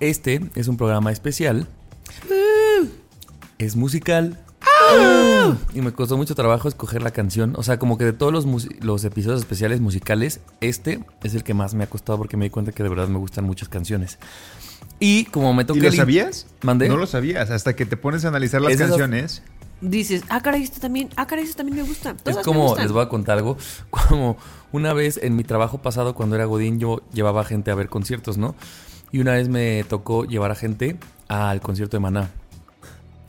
Este es un programa especial. Es musical. Y me costó mucho trabajo escoger la canción. O sea, como que de todos los, los episodios especiales musicales, este es el que más me ha costado porque me di cuenta que de verdad me gustan muchas canciones. Y como me toca ¿Y lo sabías? ¿Mandé? No lo sabías, hasta que te pones a analizar las esas- canciones. dices, ah, caray, esto también, ah, caray, esto también me gusta. Es me como, gustan. les voy a contar algo, como una vez en mi trabajo pasado cuando era Godín yo llevaba gente a ver conciertos, ¿no? Y una vez me tocó llevar a gente al concierto de Maná.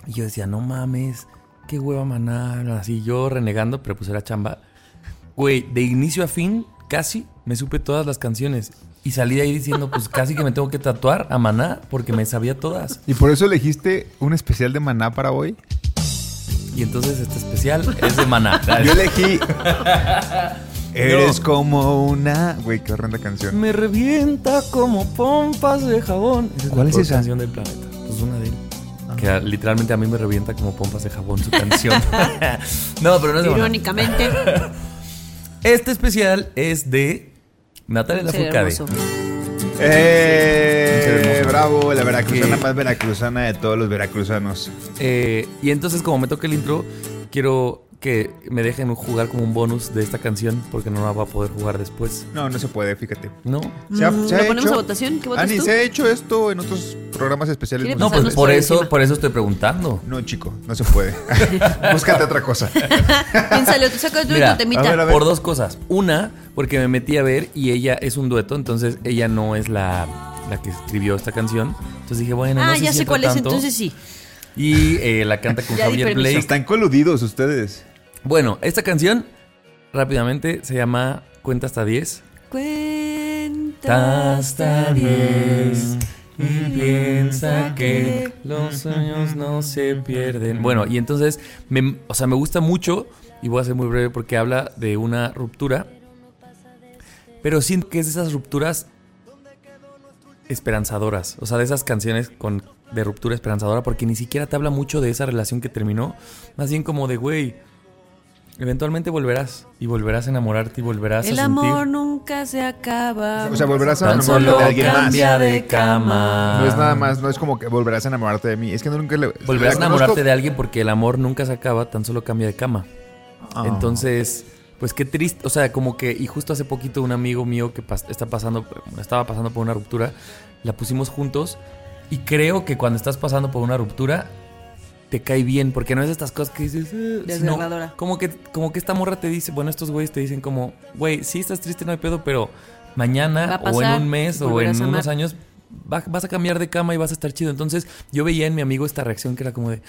Y yo decía, no mames, qué hueva Maná, así yo renegando, pero pues era chamba. Güey, de inicio a fin, casi me supe todas las canciones. Y salí de ahí diciendo, pues casi que me tengo que tatuar a Maná porque me sabía todas. ¿Y por eso elegiste un especial de Maná para hoy? Y entonces este especial es de Maná. Yo elegí. Eres como una. Güey, qué horrenda canción. Me revienta como pompas de jabón. Esa ¿Cuál es esa? canción del planeta. Pues una de él. Que a- literalmente a mí me revienta como pompas de jabón su canción. no, pero no es de Maná. Irónicamente, Este especial es de Natalia ser Lafourcade. hermoso. ¡Eh! Bravo, la veracruzana Que- más veracruzana de todos los veracruzanos. Eh, y entonces, como me toca el intro, quiero que me dejen jugar como un bonus de esta canción porque no la va a poder jugar después. No, no se puede, fíjate. ¿No? Se ha- Mm, se ha ¿Lo ponemos hecho- a votación? ¿Qué votas Ani, tú? se ha hecho esto en otros programas especiales. ¿Quiere No, pues por por eso, encima. por eso estoy preguntando. No, chico, no se puede. Búscate otra cosa. Piénsale, tú saca tú Mira, tu temita. a ver, a ver. Por dos cosas. Una, porque me metí a ver y ella es un dueto, entonces ella no es la, la que escribió esta canción. Entonces dije, bueno, no ah, sé ya si sé cuál es, entonces sí. Y eh, la canta con Javier. Blake. Están coludidos ustedes. Bueno, esta canción rápidamente se llama Cuenta hasta 10. Cuenta Hasta 10 y piensa que los sueños no se pierden. Bueno, y entonces, me, o sea, me gusta mucho y voy a ser muy breve porque habla de una ruptura. Pero siento que es de esas rupturas esperanzadoras. O sea, de esas canciones con, de ruptura esperanzadora porque ni siquiera te habla mucho de esa relación que terminó. Más bien como de, güey, eventualmente volverás y volverás a enamorarte y volverás El a sentir... amor nunca se acaba. O sea, volverás a Tan enamorarte solo de alguien más. cambia de cama. No es nada más, no es como que volverás a enamorarte de mí. Es que nunca le. Volverás a enamorarte conozco- de alguien porque el amor nunca se acaba, tan solo cambia de cama. Ah. Entonces, pues qué triste. O sea, como que, y justo hace poquito un amigo mío que pas- está pasando, estaba pasando por una ruptura, la pusimos juntos. Y creo que cuando estás pasando por una ruptura, te cae bien, porque no es estas cosas que dices. "Eh", sino como que, como que esta morra te dice, bueno, estos güeyes te dicen como, güey, sí estás triste, no hay pedo, pero mañana o en un mes o en unos años va- vas a cambiar de cama y vas a estar chido. Entonces yo veía en mi amigo esta reacción que era como de,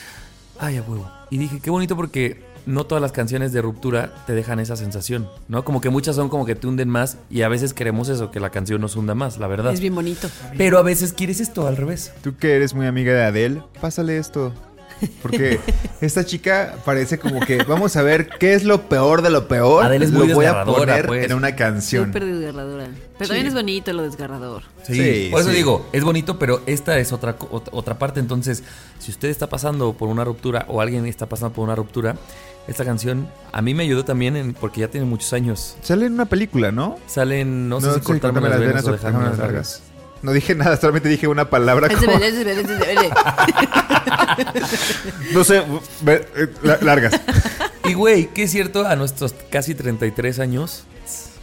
ay, a huevo. Y dije, qué bonito porque no todas las canciones de ruptura te dejan esa sensación, ¿no? Como que muchas son como que te hunden más y a veces queremos eso, que la canción nos hunda más, la verdad. Es bien bonito. Pero a veces quieres esto al revés. Tú que eres muy amiga de Adele, pásale esto. Porque esta chica parece como que vamos a ver qué es lo peor de lo peor. Adele es muy lo voy a desgarradora, poner pues. en una canción. Súper desgarradora. Pero también es bonito lo desgarrador. Sí, Sí, por eso sí. digo, es bonito, pero esta es otra, otra parte. Entonces, si usted está pasando por una ruptura o alguien está pasando por una ruptura, esta canción a mí me ayudó también en- porque ya tiene muchos años. Sale en una película, ¿no? Salen, no, sé si sí, cortarme las venas o dejarme las largas. No dije nada, solamente dije una palabra como, no sé, eh, la- largas. Y güey, que es cierto, a nuestros casi 33 años,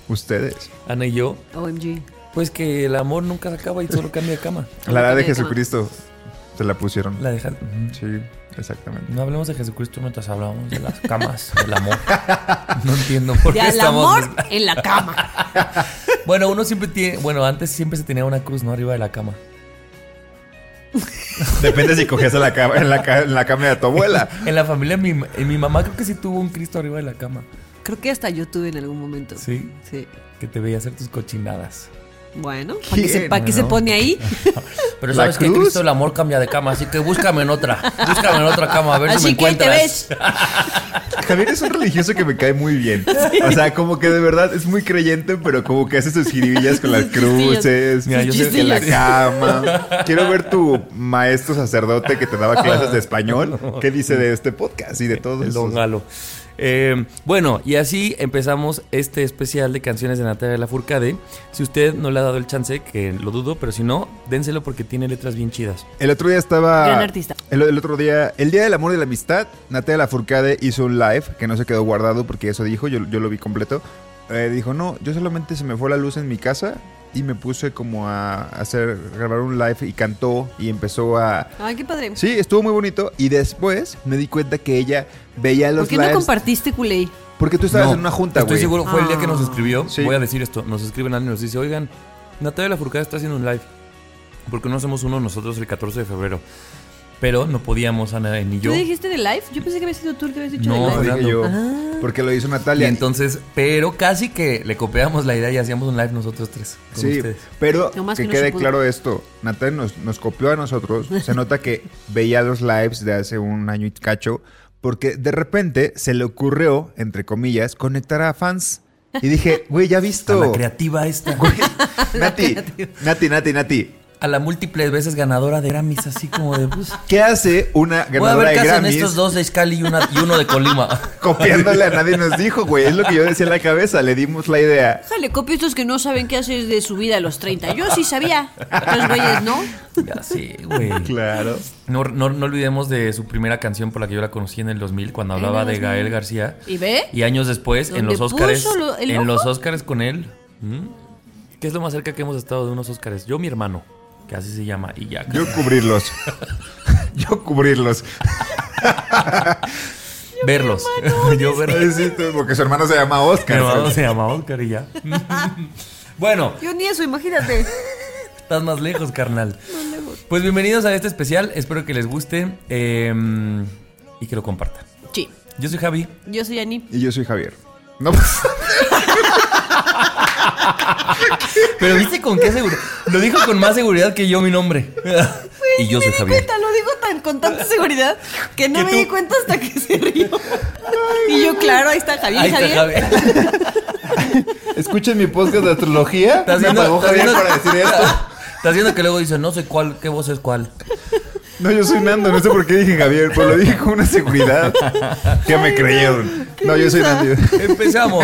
Ustedes. Ana y yo, OMG. pues que el amor nunca se acaba y solo cambia de cama. La edad de. Jesucristo. Se la pusieron. La dejan. Ujú. Sí, exactamente. No hablemos de Jesucristo mientras hablamos de las camas, del amor. No entiendo por De qué al estamos. amor en la cama. Bueno, uno siempre tiene. Bueno, antes siempre se tenía una cruz, ¿no? Arriba de la cama. Depende si cogías en la, cama, en, la, en la cama de tu abuela. En la familia, mi, en mi mamá creo que sí tuvo un Cristo arriba de la cama. Creo que hasta yo tuve en algún momento. Sí. Sí. Que te veía hacer tus cochinadas. Bueno, ¿para qué, se, pone ahí? Pero ¿La sabes que cruz? Cristo el amor cambia de cama, así que búscame en otra. Búscame en otra cama a ver si me que te encuentras. ves. Javier es un religioso que me cae muy bien. O sea, como que de verdad es muy creyente, pero como que hace sus jiribillas con las cruces, Mira, yo sé- la cama. Quiero ver tu maestro sacerdote que te daba clases de español. ¿Qué dice de este podcast y de todos El esos? Don Galo. Eh, bueno, y así empezamos este especial de canciones de Natalia Lafourcade. Si usted no le ha dado el chance, que lo dudo, pero si no, dénselo porque tiene letras bien chidas. El otro día estaba. Gran artista. El, el otro día, el día del amor y la amistad, Natalia Lafourcade hizo un live que no se quedó guardado porque eso dijo, yo, yo lo vi completo. Eh, dijo, no, yo solamente se me fue la luz en mi casa y me puse como a hacer, grabar un live y cantó y empezó a. Ay, qué padre. Sí, estuvo muy bonito y después me di cuenta que ella veía los ¿Por qué no compartiste, Culey? porque tú estabas No, en una junta, Estoy güey. seguro, fue el día que nos Ah. escribió. Sí. Voy a decir esto. Nos escriben alguien y nos dice, oigan, Natalia Lafourcade está haciendo un live. ¿Por qué no hacemos uno nosotros el 14 de febrero? Pero no podíamos, Ana ni yo. ¿Tú dijiste de live? Yo pensé que había sido tú el que habías dicho No, de live. dije yo, Ah. Porque lo hizo Y Natalia. entonces, pero casi que le copiamos la idea y hacíamos un live nosotros tres. Con Sí, ustedes. pero que, que no quede claro esto. Natalia nos, nos copió a nosotros. Se nota que veía los lives de hace un año y cacho. Porque de repente se le ocurrió, entre comillas, conectar a fans. Y dije, güey, ya has A visto. la creativa esta. Nati, Nati, Nati, Nati. A la múltiples veces ganadora de Grammys, así como de. Pues, ¿Qué hace una voy a ganadora ver de qué hacen Grammys estos dos de Scali y, una- y uno de Colima. copiándole a nadie nos dijo, güey? Es lo que yo decía en la cabeza. Le dimos la idea. Déjale, copio estos que no saben qué hacer de su vida a los 30. Yo sí sabía. Los güeyes, ¿no? Ya sí, güey. Claro. No, no, no olvidemos de su primera canción por la que yo la conocí en el 2000, cuando hablaba de 2000. Gael García. ¿Y ve? Y años después, en ¿Dónde los Óscares. lo- En ojo? los Óscares con él. ¿Mm? ¿Qué es lo más cerca que hemos estado de unos Óscares? Yo, mi hermano, que así se llama, y ya. Yo cubrirlos. yo cubrirlos. verlos. yo verlos. Sí, sí, porque su hermano se llama Mi Oscar. hermano se llama Óscar y ya. bueno, Yo ni eso, imagínate. estás más lejos, carnal. Pues bienvenidos a este especial. Espero que les guste eh, y que lo compartan. Sí. Yo soy Javi. Yo soy Ani. Y yo soy Javier. No, pues, Pero viste con qué seguridad. Lo dijo con más seguridad que yo mi nombre. y yo soy Javier. Cuenta, lo digo tan, con tanta seguridad que no me tú- di cuenta hasta que se rió. Y yo, claro, ahí está Javier. Ahí está Javier. Javier. escuchen mi podcast de astrología. Estás Me viendo, pagó Javier viendo- para decir esto. Estás viendo que luego dice, no sé cuál, qué voz es cuál. No, yo soy Nando, no sé por qué dije Javier, pero lo dije con una seguridad que me creyeron. No, yo soy Nando. Empezamos.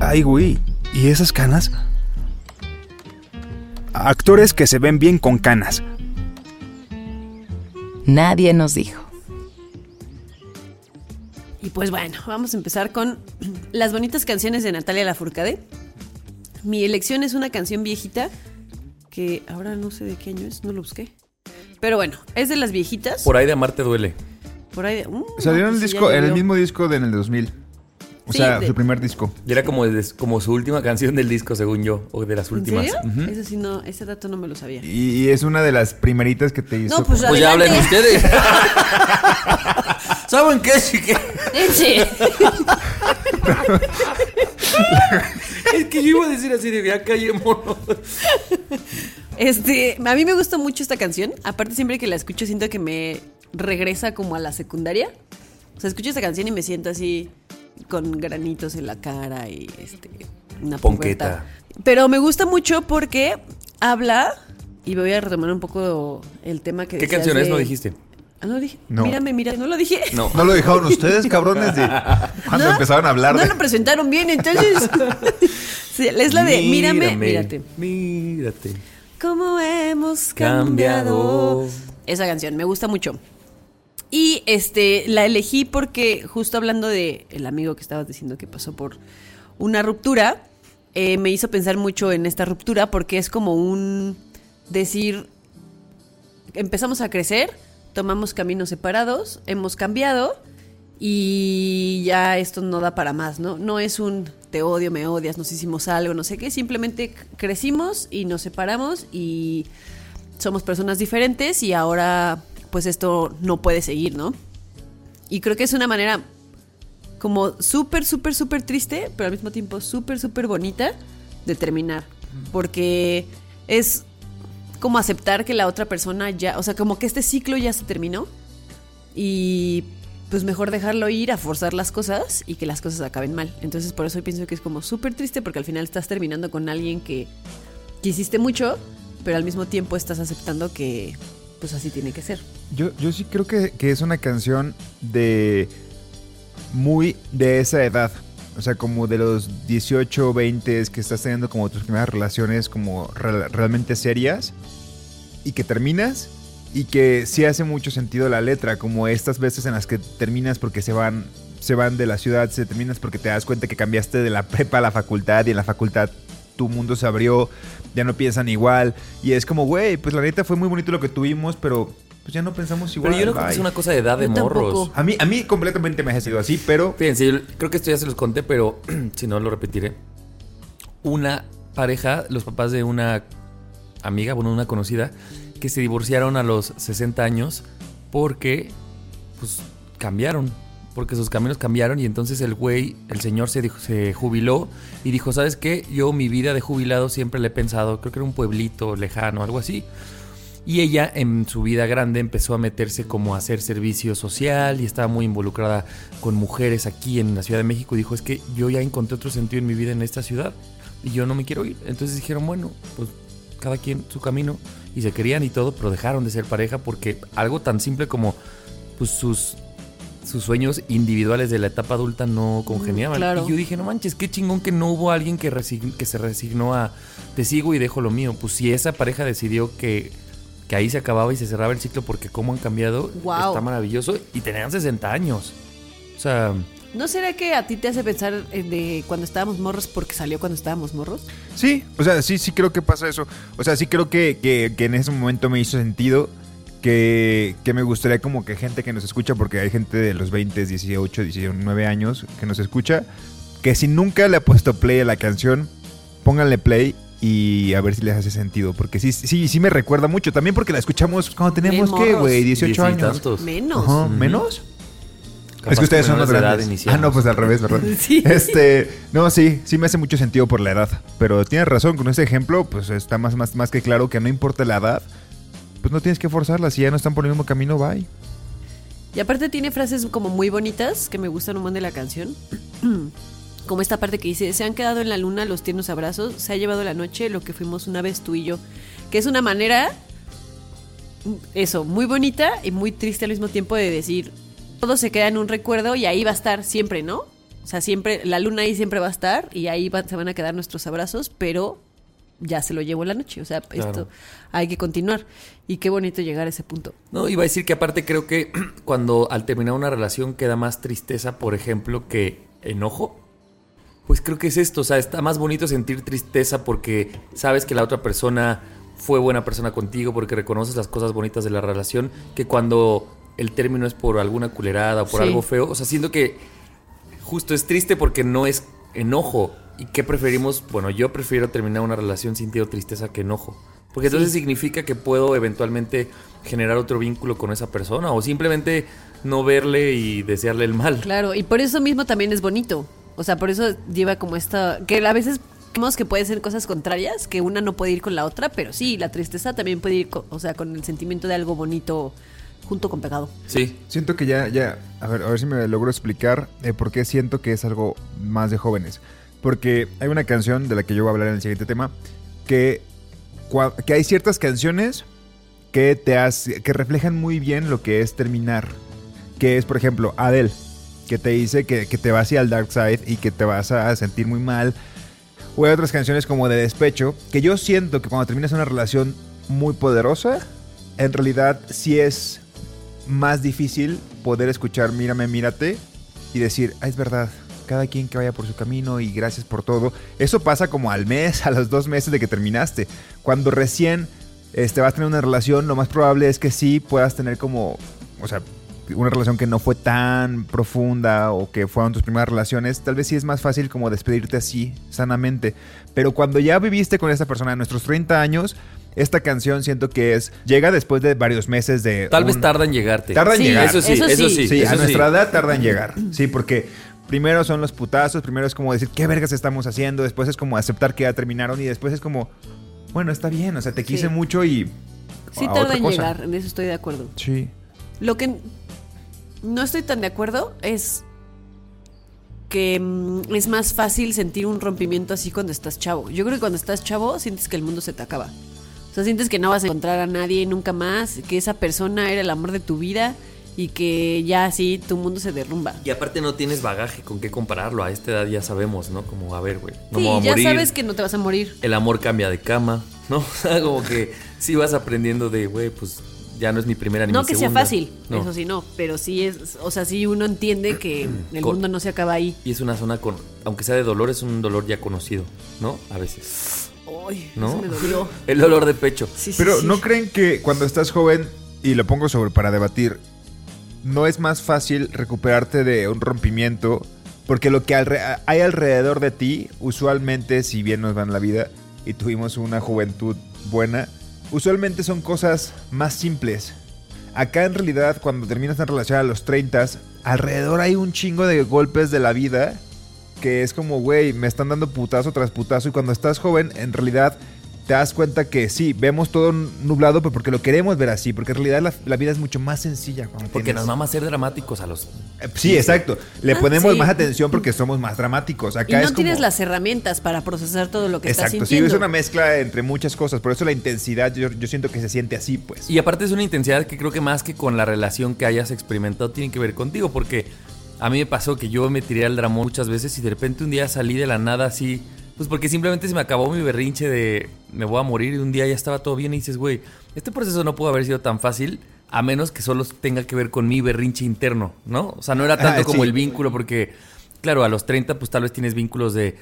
Ay, güey. ¿Y esas canas? Actores que se ven bien con canas. Nadie nos dijo. Y pues bueno, vamos a empezar con las bonitas canciones de Natalia Lafourcade. Mi elección es una canción viejita que ahora no sé de qué año es, no lo busqué. Pero bueno, es de las viejitas. Por ahí de amarte duele. Por ahí uh, Salió no, en el pues disco, en el mismo disco de en el 2000. O Sí, sea, de- su primer disco. Y era como, de- como su última canción del disco, según yo, o de las ¿En últimas. Ese sí no, ese dato no me lo sabía. Y, y es una de las primeritas que te hizo. No, pues, Pues ya hablen ustedes. ¿Saben qué, chique? Es que yo iba a decir así de ya callémonos. Este, a mí me gusta mucho esta canción. Aparte, siempre que la escucho, siento que me regresa como a la secundaria. O sea, escucho esta canción y me siento así con granitos en la cara y este una Ponqueta. pubertad. Pero me gusta mucho porque habla y voy a retomar un poco el tema que ¿Qué canción es? de- No dijiste. Ah, no dije. No. Mírame, mira, no lo dije. No. ¿No lo dejaron ustedes, cabrones? De cuando ¿No? empezaron a hablar No lo presentaron bien, entonces. Sí, es la de mírame, mírate. Mírate. ¿Cómo hemos cambiado? Cambiado. Esa canción me gusta mucho. Y este la elegí porque justo hablando de el amigo que estabas diciendo que pasó por una ruptura, eh, me hizo pensar mucho en esta ruptura porque es como un decir empezamos a crecer, tomamos caminos separados, hemos cambiado y ya esto no da para más, ¿no? No es un te odio, me odias, nos hicimos algo, no sé qué, simplemente crecimos y nos separamos y somos personas diferentes y ahora pues esto no puede seguir, ¿no? Y creo que es una manera como súper, súper, súper triste, pero al mismo tiempo súper, súper bonita de terminar. Porque es como aceptar que la otra persona ya, o sea, como que este ciclo ya se terminó y pues mejor dejarlo ir a forzar las cosas y que las cosas acaben mal. Entonces por eso pienso que es como súper triste porque al final estás terminando con alguien que quisiste mucho, pero al mismo tiempo estás aceptando que pues así tiene que ser. Yo, yo sí creo que, que es una canción de... Muy de esa edad. O sea, como de los 18, 20 que estás teniendo como tus primeras relaciones como re- realmente serias. Y que terminas. Y que sí hace mucho sentido la letra. Como estas veces en las que terminas porque se van, se van de la ciudad. Se terminas porque te das cuenta que cambiaste de la prepa a la facultad. Y en la facultad tu mundo se abrió. Ya no piensan igual. Y es como, güey, pues la neta fue muy bonito lo que tuvimos. Pero pues ya no pensamos igual. Pero yo no creo que bye". es una cosa de edad de Yo tampoco. morros. A mí, a mí completamente me ha sido así, pero Fíjense, yo creo que esto ya se los conté, pero si no lo repetiré. Una pareja, los papás de una amiga, bueno, una conocida, que se divorciaron a los 60 años porque, pues, cambiaron. Porque sus caminos cambiaron y entonces el güey, el señor se, dijo, se jubiló y dijo, ¿sabes qué? Yo mi vida de jubilado siempre le he pensado, creo que era un pueblito lejano, algo así. Y ella en su vida grande empezó a meterse como a hacer servicio social y estaba muy involucrada con mujeres aquí en la Ciudad de México y dijo, es que yo ya encontré otro sentido en mi vida en esta ciudad y yo no me quiero ir. Entonces dijeron, bueno, pues cada quien su camino y se querían y todo, pero dejaron de ser pareja porque algo tan simple como pues sus sus sueños individuales de la etapa adulta no congeniaban. claro. Y yo dije, no manches, qué chingón que no hubo alguien que, resign- que se resignó a te sigo y dejo lo mío. Pues si esa pareja decidió que, que ahí se acababa y se cerraba el ciclo porque cómo han cambiado, Guau. está maravilloso. Y tenían 60 años. O sea, ¿No será que a ti te hace pensar de cuando estábamos morros porque salió cuando estábamos morros? sí, o sea, sí, sí creo que pasa eso. O sea, sí creo que, que- que en ese momento me hizo sentido que, que me gustaría como que gente que nos escucha, porque hay gente de los 20, 18, 19 años que nos escucha, que si nunca le ha puesto play a la canción, pónganle play y a ver si les hace sentido, porque sí, sí, sí me recuerda mucho, también porque la escuchamos cuando teníamos, Bien ¿qué, güey? 18 diez y años. tantos. Menos. Ajá. ¿Menos? Capaz es que ustedes son más grandes. Ah, no, pues al revés, ¿verdad? Sí. Este, no, sí, sí me hace mucho sentido por la edad. Pero tienes razón, con este ejemplo, pues está más, más, más que claro que no importa la edad, pues no tienes que forzarla. Si ya no están por el mismo camino, bye. Y aparte tiene frases como muy bonitas que me gustan un montón de la canción. Como esta parte que dice, se han quedado en la luna los tiernos abrazos, se ha llevado la noche lo que fuimos una vez tú y yo. Que es una manera, eso, muy bonita y muy triste al mismo tiempo de decir, todo se queda en un recuerdo y ahí va a estar siempre, ¿no? O sea, siempre, la luna ahí siempre va a estar y ahí va- se van a quedar nuestros abrazos, pero ya se lo llevó la noche. O sea, Claro. esto hay que continuar. Y qué bonito llegar a ese punto. No, iba a decir que aparte creo que cuando al terminar una relación queda más tristeza, por ejemplo, que enojo. Pues creo que es esto, o sea, está más bonito sentir tristeza porque sabes que la otra persona fue buena persona contigo, porque reconoces las cosas bonitas de la relación, que cuando el término es por alguna culerada o por Sí. algo feo. O sea, siento que justo es triste porque no es enojo. ¿Y qué preferimos? Bueno, yo prefiero terminar una relación sintiendo tristeza que enojo. Porque entonces significa que puedo eventualmente generar otro vínculo con esa persona o simplemente no verle y desearle el mal. Claro, y por eso mismo también es bonito. O sea, por eso lleva como esta. Que a veces vemos que pueden ser cosas contrarias, que una no puede ir con la otra, pero sí, la tristeza también puede ir, co- o sea, con el sentimiento de algo bonito junto con pegado. Sí. Siento que ya, ya, a ver, a ver si me logro explicar eh, por qué siento que es algo más de jóvenes. Porque hay una canción de la que yo voy a hablar en el siguiente tema, que, que hay ciertas canciones que te hace, que reflejan muy bien lo que es terminar. Que es, por ejemplo, Adele, que te dice que, que te vas hacia el dark side y que te vas a sentir muy mal. O hay otras canciones como de despecho, que yo siento que cuando terminas una relación muy poderosa, en realidad sí es más difícil poder escuchar Mírame, mírate y decir, ah, es verdad, cada quien que vaya por su camino y gracias por todo. Eso pasa como al mes, a los dos meses de que terminaste. Cuando recién este, vas a tener una relación, lo más probable es que sí puedas tener como, o sea, una relación que no fue tan profunda o que fueron tus primeras relaciones, tal vez sí es más fácil como despedirte así, sanamente. Pero cuando ya viviste con esta persona en nuestros 30 años, esta canción siento que es, llega después de varios meses de... Tal vez tarda en llegarte. Tarda en Sí, llegar. Eso sí, Eso eso sí. sí. Eso a sí. nuestra edad tarda en llegar. Sí, porque primero son los putazos, primero es como decir, ¿qué vergas estamos haciendo? Después es como aceptar que ya terminaron y después es como, bueno, está bien, o sea, te quise Sí. mucho y... Sí a tarda otra en cosa. llegar, en eso estoy de acuerdo. Sí. Lo que no estoy tan de acuerdo es que mm, es más fácil sentir un rompimiento así cuando estás chavo. Yo creo que cuando estás chavo sientes que el mundo se te acaba. O sea, sientes que no vas a encontrar a nadie nunca más, que esa persona era el amor de tu vida y que ya así tu mundo se derrumba. Y aparte no tienes bagaje con qué compararlo. A esta edad ya sabemos, ¿no? Como, a ver, güey, no me sí, voy a ya morir. sabes que no te vas a morir. El amor cambia de cama, ¿no? O sea, como que sí vas aprendiendo de, güey, pues ya no es mi primera ni No mi que sea fácil, No. eso sí no, pero sí es, o sea, sí uno entiende que el Con- mundo no se acaba ahí. Y es una zona con, aunque sea de dolor, es un dolor ya conocido, ¿no? A veces. Ay, ¿No? eso me dolió. El dolor de pecho. Sí, sí, Pero sí. ¿no creen que cuando estás joven, y lo pongo sobre para debatir, no es más fácil recuperarte de un rompimiento? Porque lo que hay alrededor de ti, usualmente, si bien nos va en la vida y tuvimos una juventud buena, usualmente son cosas más simples. Acá en realidad, cuando terminas una relación a los 30, alrededor hay un chingo de golpes de la vida que es como, güey, me están dando putazo tras putazo. Y cuando estás joven, en realidad te das cuenta que sí, vemos todo nublado, pero porque lo queremos ver así. Porque en realidad la, la vida es mucho más sencilla. Cuando Porque tienes- nos mama ser dramáticos a los. Eh, Sí, exacto. Le Ah, ponemos sí. más atención porque somos más dramáticos. Y Acá no es tienes como- las herramientas para procesar todo lo que estás Exacto, sí, sintiendo. es una mezcla entre muchas cosas. Por eso la intensidad, yo, yo siento que se siente así, pues. Y aparte es una intensidad que creo que más que con la relación que hayas experimentado tiene que ver contigo, porque a mí me pasó que yo me tiré al dramón muchas veces y de repente un día salí de la nada así, pues porque simplemente se me acabó mi berrinche de me voy a morir y un día ya estaba todo bien y dices, güey, este proceso no pudo haber sido tan fácil a menos que solo tenga que ver con mi berrinche interno, ¿no? O sea, no era tanto Ah, como sí. el vínculo, porque, claro, a los 30 pues tal vez tienes vínculos de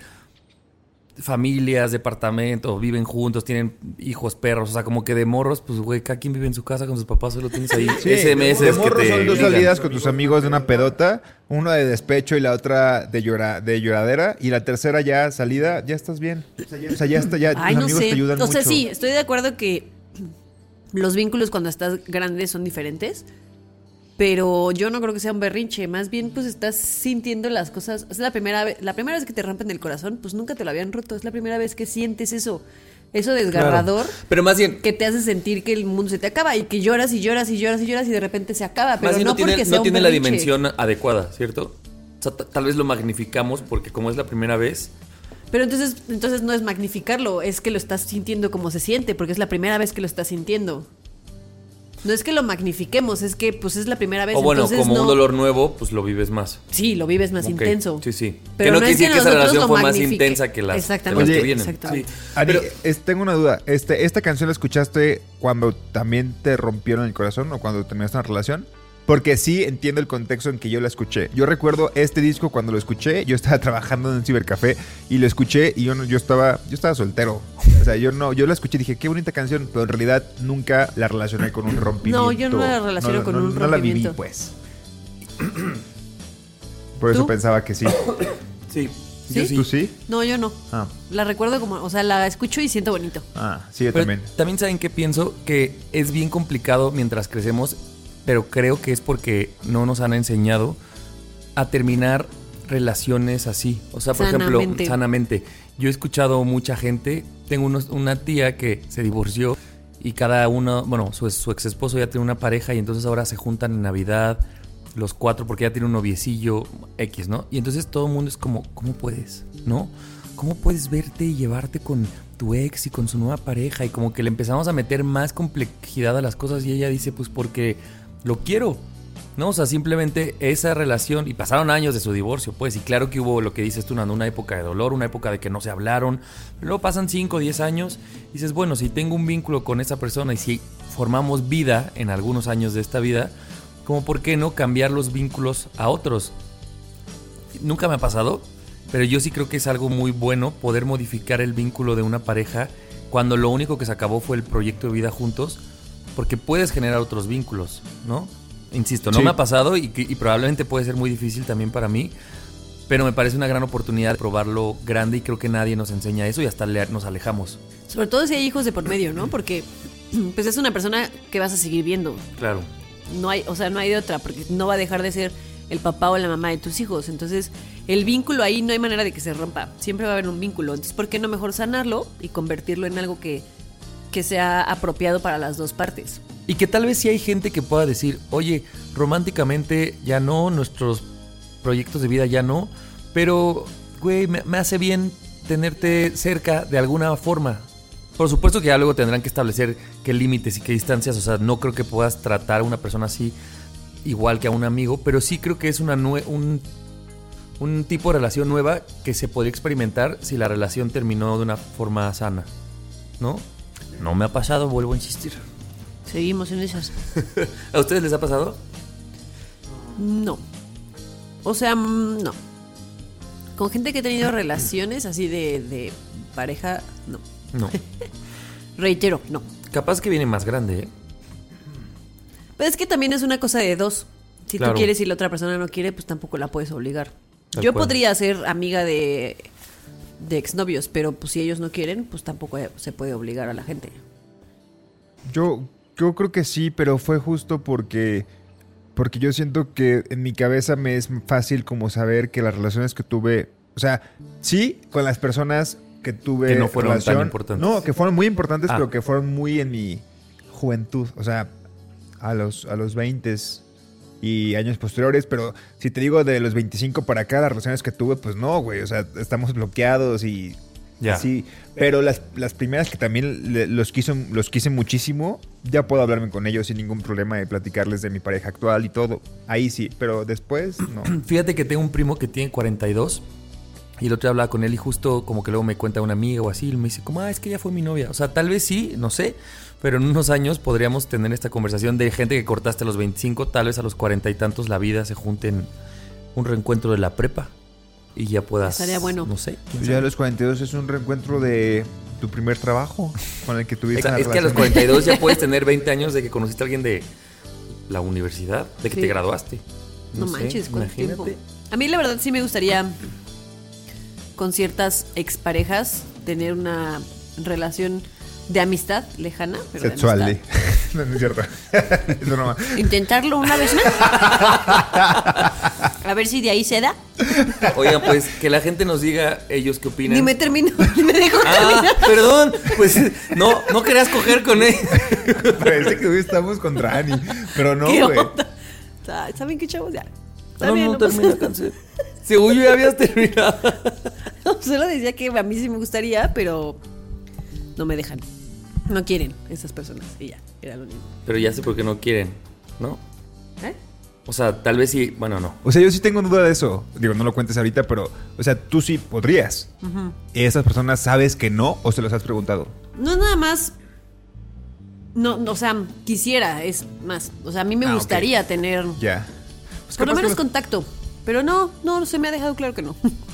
familias, departamentos, viven juntos, tienen hijos, perros, o sea, como que de morros, pues güey, cada quien vive en su casa con sus papás, solo tienes ahí Sí, SMS de que morro te son dos ligan. salidas con tus amigos de una pedota, una de despecho y la otra de llora, de lloradera y la tercera ya salida, ya estás bien. O sea, ya, o sea, ya está, ya Ay, tus no amigos sé. te ayudan o sea, mucho. sí, estoy de acuerdo que los vínculos cuando estás grande son diferentes. Pero yo no creo que sea un berrinche, más bien pues estás sintiendo las cosas. Es la primera vez, la primera vez que te rompen el corazón, pues nunca te lo habían roto. Es la primera vez que sientes eso, eso desgarrador Pero más bien, que te hace sentir que el mundo se te acaba y que lloras y lloras y lloras y lloras y de repente se acaba. Pero más bien no, no, tiene, porque sea no un tiene la dimensión adecuada, ¿cierto? O sea, ta- tal vez lo magnificamos porque como es la primera vez, Pero entonces, entonces no es magnificarlo, es que lo estás sintiendo como se siente, porque es la primera vez que lo estás sintiendo. No es que lo magnifiquemos, es que pues es la primera vez. o bueno, entonces como no- un dolor nuevo, pues lo vives más. Sí, lo vives más intenso. Sí, sí. Pero que no, no quiere es que decir que esa relación fue más intensa que las, que Exactamente, que vienen. exactamente. Sí. Ari, Pero- es- tengo una duda. Este, ¿Esta canción la escuchaste cuando también te rompieron el corazón o cuando terminaste una relación? Porque sí entiendo el contexto en que yo la escuché. Yo recuerdo este disco cuando lo escuché, yo estaba trabajando en un cibercafé y lo escuché y yo, no- yo estaba yo estaba soltero. O sea, yo no yo la escuché y dije, qué bonita canción, pero en realidad nunca la relacioné con un rompimiento. No, yo no la relaciono con un No la viví, rompimiento. pues. Por eso ¿Tú? pensaba que sí. Sí. ¿Sí? Yo sí. ¿Tú sí? No, yo no. Ah, La recuerdo como, o sea, la escucho y siento bonito. ah sí, yo Pero también. también saben que pienso que es bien complicado mientras crecemos, pero creo que es porque no nos han enseñado a terminar relaciones así. O sea, por Sanamente. ejemplo, sanamente. Yo he escuchado mucha gente, tengo unos- una tía que se divorció y cada uno, bueno, su, su ex esposo ya tiene una pareja y entonces ahora se juntan en Navidad los cuatro porque ya tiene un noviecillo X, ¿no? Y entonces todo el mundo es como, ¿cómo puedes? ¿No? ¿Cómo puedes verte y llevarte con tu ex y con su nueva pareja? Y como que le empezamos a meter más complejidad a las cosas y ella dice, pues porque lo quiero. ¿No? O sea, simplemente esa relación, y pasaron años de su divorcio, pues, y claro que hubo lo que dices tú, una época de dolor, una época de que no se hablaron, luego pasan 5 o 10 años, y dices, bueno, si tengo un vínculo con esa persona y si formamos vida en algunos años de esta vida, como por qué no cambiar los vínculos a otros. Nunca me ha pasado, pero yo sí creo que es algo muy bueno poder modificar el vínculo de una pareja cuando lo único que se acabó fue el proyecto de vida juntos, porque puedes generar otros vínculos, ¿no? Insisto, no Sí. me ha pasado y, que- y probablemente puede ser muy difícil también para mí, pero me parece una gran oportunidad de probarlo grande y creo que nadie nos enseña eso y hasta nos alejamos. Sobre todo si hay hijos de por medio, ¿no? Porque pues es una persona que vas a seguir viendo. Claro. No hay, o sea, no hay de otra, porque no va a dejar de ser el papá o la mamá de tus hijos. Entonces, el vínculo ahí no hay manera de que se rompa. Siempre va a haber un vínculo. Entonces, ¿por qué no mejor sanarlo y convertirlo en algo que, que sea apropiado para las dos partes? Y que tal vez sí hay gente que pueda decir, oye, románticamente ya no, nuestros proyectos de vida ya no, pero, güey, me, me hace bien tenerte cerca de alguna forma. Por supuesto que ya luego tendrán que establecer qué límites y qué distancias, o sea, no creo que puedas tratar a una persona así igual que a un amigo, pero sí creo que es una nue- un, un tipo de relación nueva que se podría experimentar si la relación terminó de una forma sana, ¿no? No me ha pasado, vuelvo a insistir. Seguimos en esas. ¿A ustedes les ha pasado? No. O sea, mm, no. Con gente que ha tenido relaciones así de, de pareja, no. No. Reitero, no. Capaz que viene más grande, ¿eh? Pero es que también es una cosa de dos. Si Claro. tú quieres y la otra persona no quiere, pues tampoco la puedes obligar. Tal Yo cual. podría ser amiga de, de exnovios, pero pues si ellos no quieren, pues tampoco se puede obligar a la gente. Yo, yo creo que sí, pero fue justo porque, porque yo siento que en mi cabeza me es fácil como saber que las relaciones que tuve, o sea, sí, con las personas que tuve Que no fueron tan relación, importantes. No, que fueron muy importantes, Ah. pero que fueron muy en mi juventud, o sea, a los, a los 20 y años posteriores, pero si te digo de los 25 para acá, las relaciones que tuve, pues no, güey, o sea, estamos bloqueados y Ya. Sí, pero las, las primeras que también le- los, quiso, los quise muchísimo, ya puedo hablarme con ellos sin ningún problema de platicarles de mi pareja actual y todo. Ahí sí, pero después no. Fíjate que tengo un primo que tiene 42 y el otro día hablaba con él y justo como que luego me cuenta una amiga o así y me dice como, ah, es que ella fue mi novia. O sea, tal vez sí, no sé, pero en unos años podríamos tener esta conversación de gente que cortaste a los 25, tal vez a los cuarenta y tantos la vida se junte en un reencuentro de la prepa y ya puedas... Estaría bueno. No sé. quién Ya sabe. a los 42 es un reencuentro de tu primer trabajo con el que tuviste una Es que a los relación. 42 ya puedes tener 20 años de que conociste a alguien de la universidad, de que Sí. te graduaste. No, sé, manches, ¿cuánto imagínate. tiempo? A mí la verdad sí me gustaría con ciertas exparejas tener una relación de amistad lejana, pero de Sexual, amistad. ¿eh? no, no es cierto. es broma. Intentarlo una vez más. A ver si de ahí se da. Oigan, pues que la gente nos diga ellos qué opinan. Ni me termino, ni me dejo Ah, terminar. perdón, pues no, no querías coger con él. Parece que hoy estamos contra Ani, pero no, ¿Qué güey. onda? ¿Saben qué, chavos? Ya. Está No, bien, no, no pasa termina, nada. Según yo ya habías terminado. No, solo decía que a mí sí me gustaría, pero no me dejan. No quieren esas personas. Y ya, era lo único. Pero ya sé por qué no quieren, ¿no? ¿Eh? O sea, tal vez sí, bueno, no. O sea, yo sí tengo duda de eso. Digo, no lo cuentes ahorita, pero, o sea, tú sí podrías. ¿Y esas personas sabes que no o se los has preguntado? No nada más. No, no, o sea, quisiera, es más. O sea, a mí me Ah, gustaría tener Ya. Pues por lo menos los- contacto. Pero no, no, se me ha dejado claro que no.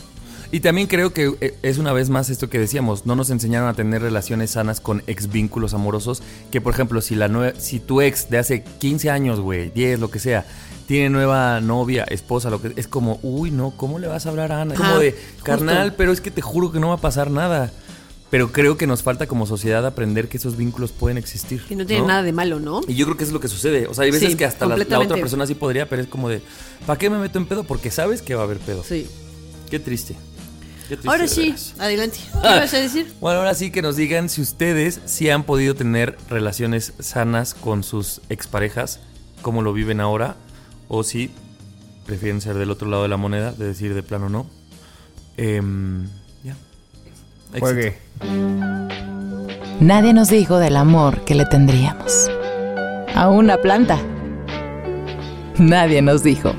Y también creo que eh, es una vez más esto que decíamos, no nos enseñaron a tener relaciones sanas con ex vínculos amorosos, que por ejemplo, si la si tu ex de hace 15 años, güey, 10, lo que sea, tiene nueva novia, esposa, lo que es como, uy, no, ¿cómo le vas a hablar a Ana? Ajá, como de, justo. carnal, pero es que te juro que no va a pasar nada. Pero creo que nos falta como sociedad aprender que esos vínculos pueden existir. Que no tiene nada de malo, ¿no? Y yo creo que eso es lo que sucede. O sea, hay veces Sí, que hasta la, la otra persona sí podría, pero es como de, ¿para qué me meto en pedo? Porque sabes que va a haber pedo. Sí. Qué triste. Ahora sí, veras. adelante. ¿Qué vas a decir? Bueno, ahora sí que nos digan si ustedes sí han podido tener relaciones sanas con sus exparejas, cómo lo viven ahora, o si prefieren ser del otro lado de la moneda, de decir de plano no. Em, ya. Juegue. Nadie nos dijo del amor que le tendríamos. A una planta. Nadie nos dijo.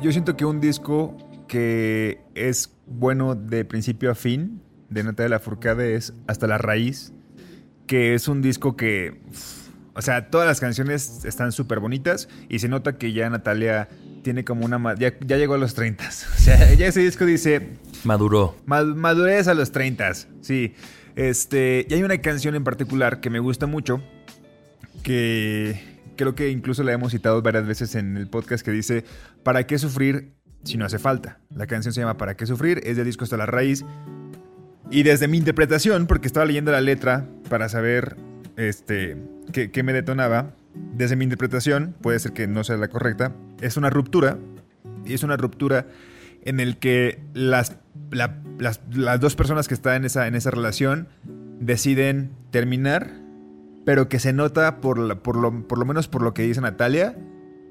Yo siento que un disco que es bueno de principio a fin de Natalia Lafourcade es Hasta la Raíz, que es un disco que, o sea, todas las canciones están súper bonitas y se nota que ya Natalia tiene como una... Ya, ya llegó a los 30. O sea, ya ese disco dice, Maduró. Ma- Madurez a los 30, sí. Este, y hay una canción en particular que me gusta mucho, que creo que incluso la hemos citado varias veces en el podcast, que dice, ¿para qué sufrir si no hace falta? La canción se llama ¿Para qué sufrir? Es del disco hasta la raíz. Y desde mi interpretación, porque estaba leyendo la letra para saber este, qué, qué me detonaba, desde mi interpretación, puede ser que no sea la correcta, es una ruptura, y es una ruptura en el que las, la- las, las dos personas que están en esa, en esa relación deciden terminar, pero que se nota por, la- por, lo, por lo menos por lo que dice Natalia,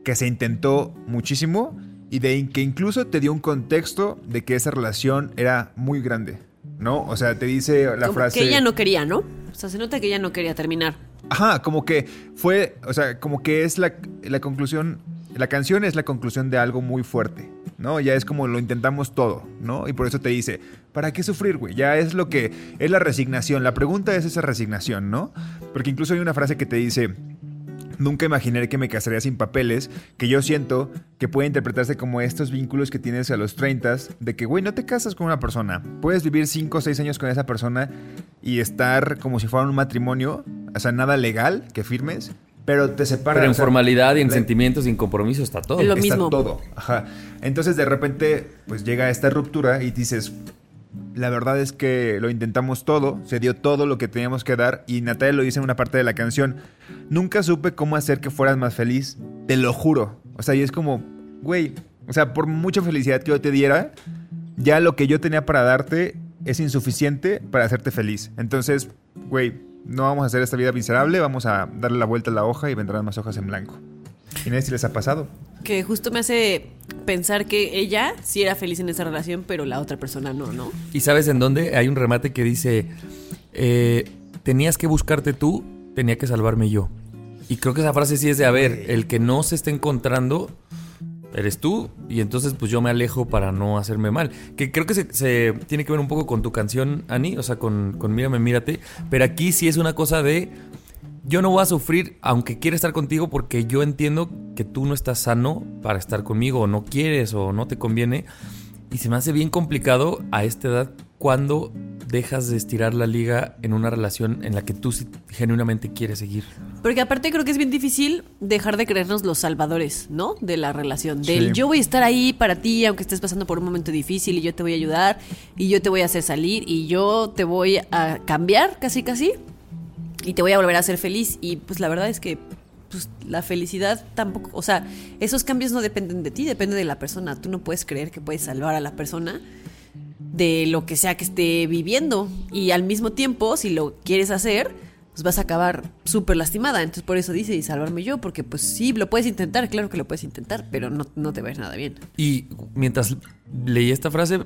que se intentó muchísimo y de que incluso te dio un contexto de que esa relación era muy grande, ¿no? O sea, te dice la Como frase... Que ella no quería, ¿no? O sea, se nota que ella no quería terminar. Ajá, como que fue, o sea, como que es la, la conclusión, la canción es la conclusión de algo muy fuerte, ¿no? Ya es como lo intentamos todo, ¿no? Y por eso te dice, ¿para qué sufrir, güey? Ya es lo que, es la resignación, la pregunta es esa resignación, ¿no? Porque incluso hay una frase que te dice, Nunca imaginé que me casaría sin papeles, que yo siento que puede interpretarse como estos vínculos que tienes a los 30, de que, güey, no te casas con una persona. Puedes vivir 5 o 6 años con esa persona y estar como si fuera un matrimonio, o sea, nada legal que firmes, pero te separas. Pero en o sea, formalidad y en la- sentimientos y en compromiso está todo. Es lo está mismo. todo. Ajá. Entonces de repente, pues llega esta ruptura y dices, la verdad es que lo intentamos todo, se dio todo lo que teníamos que dar y Natalia lo dice en una parte de la canción, nunca supe cómo hacer que fueras más feliz, te lo juro. O sea, y es como, güey, o sea, por mucha felicidad que yo te diera, ya lo que yo tenía para darte es insuficiente para hacerte feliz. Entonces, güey, no vamos a hacer esta vida miserable, vamos a darle la vuelta a la hoja y vendrán más hojas en blanco. Y no sé si les ha pasado. Que justo me hace pensar que ella sí era feliz en esa relación, pero la otra persona no, ¿no? ¿Y sabes en dónde? Hay un remate que dice, eh, tenías que buscarte tú, tenía que salvarme yo. Y creo que esa frase sí es de, a ver, el que no se está encontrando eres tú y entonces pues yo me alejo para no hacerme mal. Que creo que se, tiene que ver un poco con tu canción, Ani, o sea, con, con Mírame, mírate. Pero aquí sí es una cosa de, yo no voy a sufrir aunque quiera estar contigo porque yo entiendo que tú no estás sano para estar conmigo o no quieres o no te conviene. Y se me hace bien complicado a esta edad cuando dejas de estirar la liga en una relación en la que tú genuinamente quieres seguir. Porque aparte creo que es bien difícil dejar de creernos los salvadores, ¿no? De la relación. Del Sí. yo voy a estar ahí para ti aunque estés pasando por un momento difícil y yo te voy a ayudar y yo te voy a hacer salir y yo te voy a cambiar casi casi y te voy a volver a hacer feliz. Y pues la verdad es que pues, la felicidad tampoco, o sea, esos cambios no dependen de ti, depende de la persona. Tú no puedes creer que puedes salvar a la persona de lo que sea que esté viviendo. Y al mismo tiempo, si lo quieres hacer, pues vas a acabar súper lastimada. Entonces por eso dice, y salvarme yo, porque pues sí, lo puedes intentar, claro que lo puedes intentar, pero no, no te ir nada bien. Y mientras leí esta frase,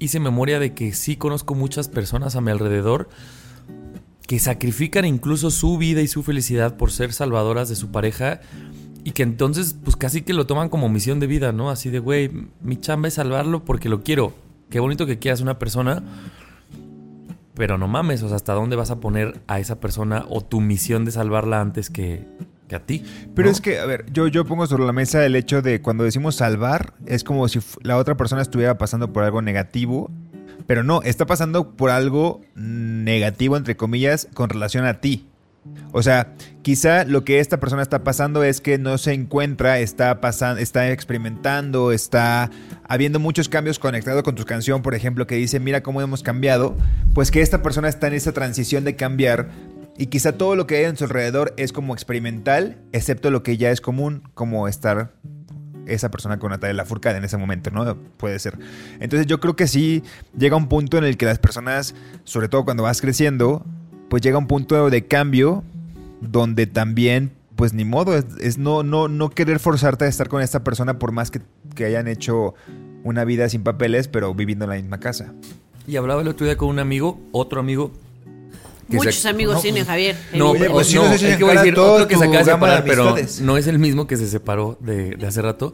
hice memoria de que sí conozco muchas personas a mi alrededor que sacrifican incluso su vida y su felicidad por ser salvadoras de su pareja y que entonces pues casi que lo toman como misión de vida, ¿no? Así de, güey, mi chamba es salvarlo porque lo quiero. Qué bonito que quieras una persona, pero no mames, o sea, ¿hasta dónde vas a poner a esa persona o tu misión de salvarla antes que, que a ti? Pero ¿no? es que, a ver, yo, yo pongo sobre la mesa el hecho de cuando decimos salvar, es como si la otra persona estuviera pasando por algo negativo, pero no, está pasando por algo negativo, entre comillas, con relación a ti. O sea, quizá lo que esta persona está pasando es que no se encuentra, está pasando, está experimentando, está habiendo muchos cambios conectados con tu canción, por ejemplo, que dice, mira cómo hemos cambiado, pues que esta persona está en esa transición de cambiar y quizá todo lo que hay en su alrededor es como experimental, excepto lo que ya es común, como estar esa persona con Natalia Lafourcade en ese momento, ¿no? Puede ser. Entonces yo creo que sí llega un punto en el que las personas, sobre todo cuando vas creciendo, pues llega un punto de cambio donde también, pues ni modo, es, es no, no, no querer forzarte a estar con esta persona por más que, que hayan hecho una vida sin papeles, pero viviendo en la misma casa. Y hablaba el otro día con un amigo, otro amigo. Muchos se- amigos no, tienen, pues, Javier. No, Oye, pero pues si no, no es echa que voy a en cara decir todo otro que se tu acaba de gama de separar, pero amistades. no es el mismo que se separó de, de hace rato.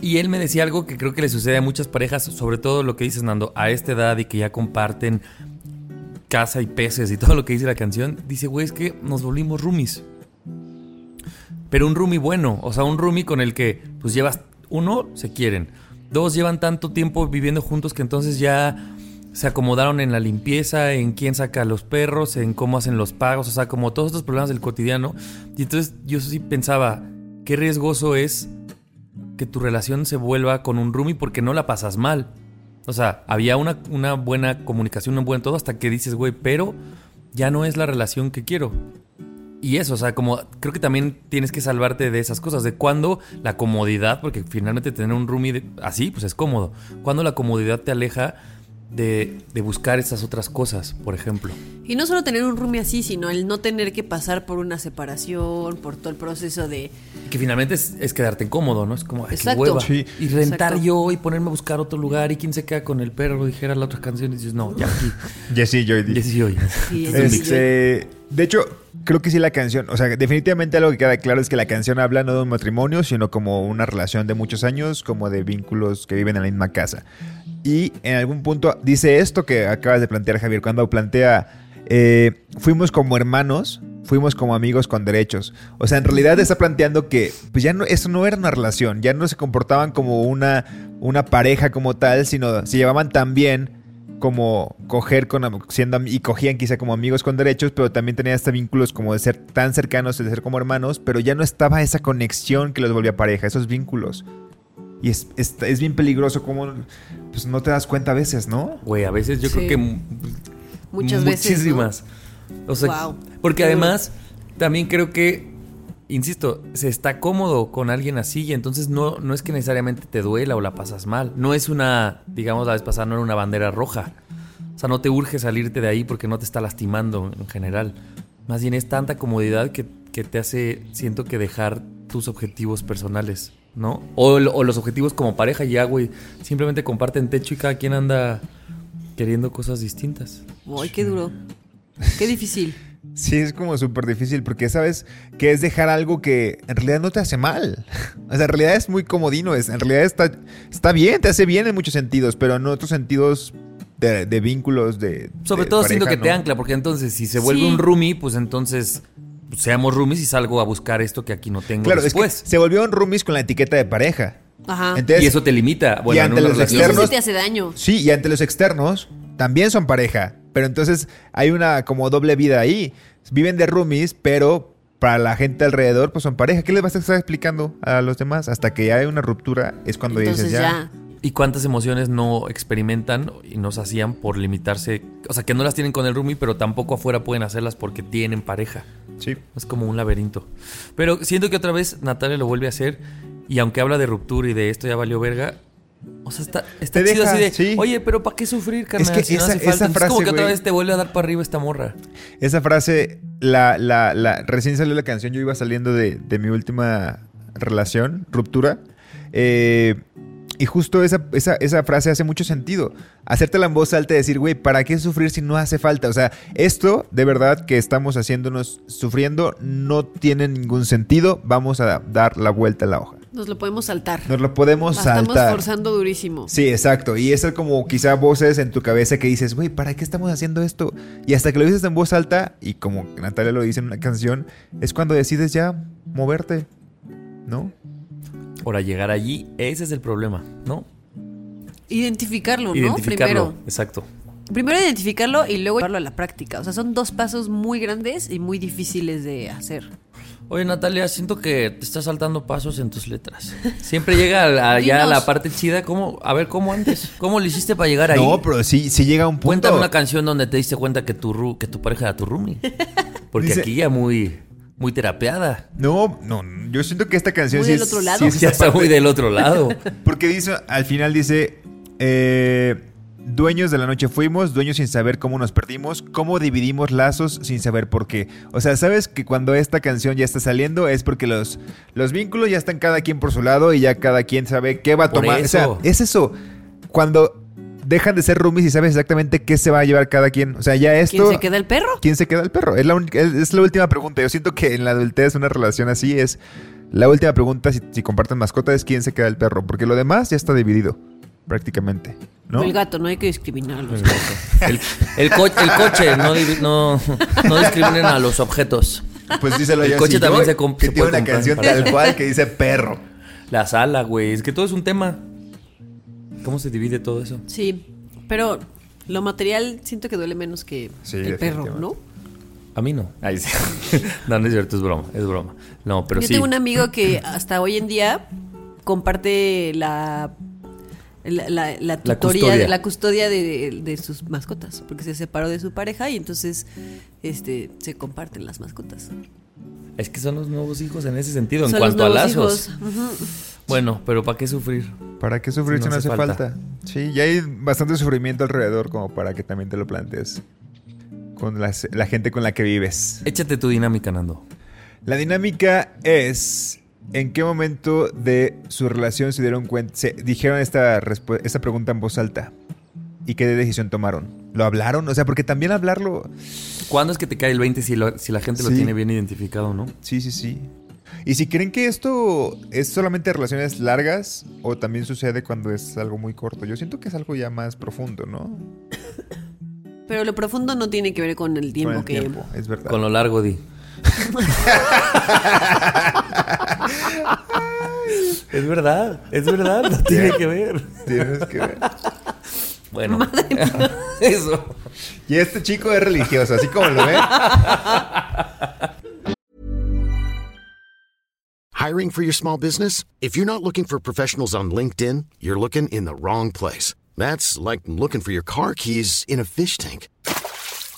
Y él me decía algo que creo que le sucede a muchas parejas, sobre todo lo que dices, Nando, a esta edad y que ya comparten casa y peces y todo lo que dice la canción. Dice, güey, es que nos volvimos roomies. Pero un roomie bueno, o sea, un roomie con el que pues llevas, uno, se quieren. Dos, llevan tanto tiempo viviendo juntos que entonces ya se acomodaron en la limpieza, en quién saca a los perros, en cómo hacen los pagos, o sea, como todos estos problemas del cotidiano. Y entonces yo sí pensaba, qué riesgoso es que tu relación se vuelva con un roomie porque no la pasas mal. O sea, había una, una buena comunicación, un buen todo, hasta que dices, güey, pero ya no es la relación que quiero. Y eso, o sea, como creo que también tienes que salvarte de esas cosas, de cuando la comodidad, porque finalmente tener un roomie así, pues es cómodo. Cuando la comodidad te aleja de, de buscar esas otras cosas, por ejemplo. Y no solo tener un roomie así, sino el no tener que pasar por una separación, por todo el proceso de... Y que finalmente es, es quedarte incómodo, ¿no? Es como, ay, qué Exacto. hueva. Sí. Y rentar Exacto. yo y ponerme a buscar otro lugar y quién se queda con el perro, dijera la otra canción y dices, no, ya aquí. Jesse Joy. Ya sí, oye. Sí. Este, de hecho, creo que sí la canción, o sea, definitivamente algo que queda claro es que la canción habla no de un matrimonio, sino como una relación de muchos años, como de vínculos que viven en la misma casa. Y en algún punto dice esto que acabas de plantear, Javier, cuando plantea, eh, fuimos como hermanos, fuimos como amigos con derechos. O sea, en realidad está planteando que pues ya no, eso no era una relación, ya no se comportaban como una, una pareja como tal, sino se llevaban tan bien como coger con siendo y cogían quizá como amigos con derechos, pero también tenían hasta vínculos como de ser tan cercanos, de ser como hermanos, pero ya no estaba esa conexión que los volvía pareja, esos vínculos. Y es, es, es bien peligroso como pues no te das cuenta a veces, ¿no? Güey, a veces yo Sí. creo que mu- Muchas veces, ¿no? Muchísimas. O sea, Guau. porque además también creo que, insisto, se está cómodo con alguien así y entonces no, no es que necesariamente te duela o la pasas mal. No es una, digamos la vez pasada, no era una bandera roja. O sea, no te urge salirte de ahí porque no te está lastimando en general. Más bien es tanta comodidad que, que te hace, siento que dejar tus objetivos personales, ¿no? O, o los objetivos como pareja y ya, güey, simplemente comparten techo y cada quien anda queriendo cosas distintas. ¡Ay, qué duro! ¡Qué difícil! Sí, es como súper difícil porque sabes que es dejar algo que en realidad no te hace mal. O sea, en realidad es muy comodino, es, en realidad está, está bien, te hace bien en muchos sentidos, pero en otros sentidos de, de vínculos, de... Sobre de todo siento que pareja, te ancla, porque entonces si se vuelve Sí. un roomie, pues entonces pues, seamos roomies y salgo a buscar esto que aquí no tengo Claro, después. es que se volvieron roomies con la etiqueta de pareja. Ajá. Entonces, y eso te limita. Bueno, y ante los externos- sí te hace daño. Sí, y ante los externos también son pareja. Pero entonces hay una como doble vida ahí. Viven de roomies, pero para la gente alrededor, pues son pareja. ¿Qué les vas a estar explicando a los demás? Hasta que ya hay una ruptura, es cuando Entonces dices ya. ya. ¿Y cuántas emociones no experimentan y nos hacían por limitarse? O sea, que no las tienen con el roomie, pero tampoco afuera pueden hacerlas porque tienen pareja. Sí. Es como un laberinto. Pero siento que otra vez Natalia lo vuelve a hacer y aunque habla de ruptura y de esto ya valió verga, o sea, está, está Te chido deja, así de, sí. oye, pero ¿para qué sufrir, carnal? que si no esa- hace falta? esa Entonces, como frase, que otra vez te vuelve a dar para arriba esta morra. Esa frase, la, la, la, recién salió la canción, yo iba saliendo de, de mi última relación, ruptura. eh, y justo esa, esa, esa frase hace mucho sentido. Hacértela en voz alta y decir, güey, ¿para qué sufrir si no hace falta? O sea, esto de verdad que estamos haciéndonos sufriendo no tiene ningún sentido. Vamos a dar la vuelta a la hoja. Nos lo podemos saltar. Nos lo podemos La Estamos saltar. forzando durísimo. Sí, exacto. Y es como quizá voces en tu cabeza que dices, güey, ¿para qué estamos haciendo esto? Y hasta que lo dices en voz alta, y como Natalia lo dice en una canción, es cuando decides ya moverte, ¿no? Para llegar allí, ese es el problema, ¿no? Identificarlo, ¿no? Identificarlo. Primero. Exacto. Primero identificarlo y luego llevarlo a la práctica. O sea, son dos pasos muy grandes y muy difíciles de hacer. Oye, Natalia, siento que te estás saltando pasos en tus letras. Siempre llega a- a- ya a la parte chida. ¿Cómo? A ver, ¿cómo antes? ¿Cómo lo hiciste para llegar ahí? No, pero sí, sí llega un punto. Cuéntame una canción donde te diste cuenta que tu, que tu pareja era tu roomie. Porque Dice- aquí ya muy... muy terapeada. No, no, yo siento que esta canción Muy sí del es- otro lado. sí es Ya esa está parte- muy del otro lado. Porque dice, al final dice, eh, dueños de la noche fuimos, dueños sin saber cómo nos perdimos, cómo dividimos lazos sin saber por qué. O sea, sabes que cuando esta canción ya está saliendo es porque los, los vínculos ya están cada quien por su lado y ya cada quien sabe qué va a Por tomar. O sea, eso. es eso. Cuando dejan de ser roomies y sabes exactamente qué se va a llevar cada quien. O sea, ya esto... ¿Quién se queda el perro? ¿Quién se queda el perro? Es la, única- es- es la última pregunta. Yo siento que en la adultez una relación así es... La última pregunta, si, si comparten mascota, es quién se queda el perro. Porque lo demás ya está dividido, prácticamente. ¿no? El gato, no hay que discriminarlos. El, el co- el coche, no, no, no discriminen a los objetos. Pues díselo El ya coche también yo, se comp- que se tiene puede una canción tal cual que dice perro. La sala, güey. Es que todo es un tema. ¿Cómo se divide todo eso? Sí, pero lo material siento que duele menos que Sí, el perro. ¿no? A mí no. Ahí sí. no, no es cierto, es broma, es broma. No, pero Yo sí. tengo un amigo que hasta hoy en día comparte la la, la- la tutoría, custodia. la custodia de, de sus mascotas, porque se separó de su pareja y entonces este se comparten las mascotas. Es que son los nuevos hijos en ese sentido, en Son los cuanto a nuevos lazos. Bueno, pero ¿para qué sufrir? ¿Para qué sufrir si no no hace falta? falta. Sí, ya hay bastante sufrimiento alrededor como para que también te lo plantees. Con las- la gente con la que vives. Échate tu dinámica, Nando. La dinámica es en qué momento de su relación se dieron cuenta, se dijeron esta, esta pregunta en voz alta y qué decisión tomaron. ¿Lo hablaron? O sea, porque también hablarlo, ¿Cuándo es que te cae el 20 si, lo- si la gente lo tiene bien identificado, no? sí, sí, sí. Y si creen que esto es solamente relaciones largas o también sucede cuando es algo muy corto, yo siento que es algo ya más profundo, ¿no? Pero lo profundo no tiene que ver con el tiempo Con el que tiempo, es verdad. Con lo largo, di. Es verdad, es verdad, no tiene que ver. Tienes que ver. Bueno, eso. Y este chico es religioso, así como lo ven. Hiring for your small business? If you're not looking for professionals on LinkedIn, you're looking in the wrong place. That's like looking for your car keys in a fish tank.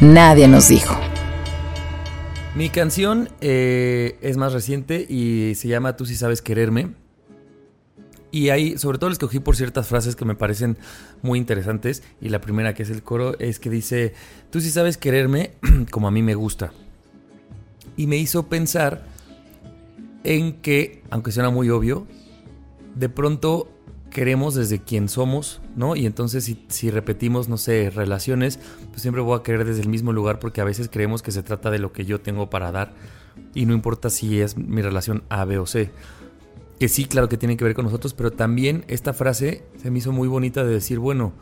Nadie nos dijo. Mi canción eh, es más reciente y se llama Tú si sabes quererme. Y ahí, sobre todo, la escogí por ciertas frases que me parecen muy interesantes. Y la primera, que es el coro, es que dice: Tú si sabes quererme como a mí me gusta. Y me hizo pensar en que, aunque suena muy obvio, de pronto queremos desde quien somos, ¿no? Y entonces si, si repetimos, no sé, relaciones, pues siempre voy a querer desde el mismo lugar porque a veces creemos que se trata de lo que yo tengo para dar y no importa si es mi relación A, B o C. Que sí, claro que tiene que ver con nosotros, pero también esta frase se me hizo muy bonita de decir, bueno,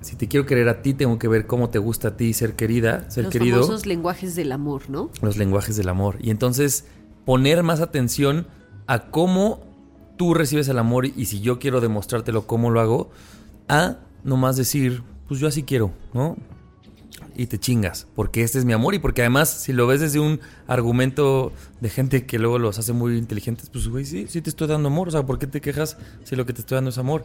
si te quiero querer a ti, tengo que ver cómo te gusta a ti ser querida, ser Los querido famosos lenguajes del amor, ¿no? los lenguajes del amor. Y entonces poner más atención a cómo tú recibes el amor y si yo quiero demostrártelo cómo lo hago, a nomás decir, pues yo así quiero, ¿no? Y te chingas, porque este es mi amor y porque además si lo ves desde un argumento de gente que luego los hace muy inteligentes, pues güey, sí, sí te estoy dando amor, o sea, ¿por qué te quejas si lo que te estoy dando es amor?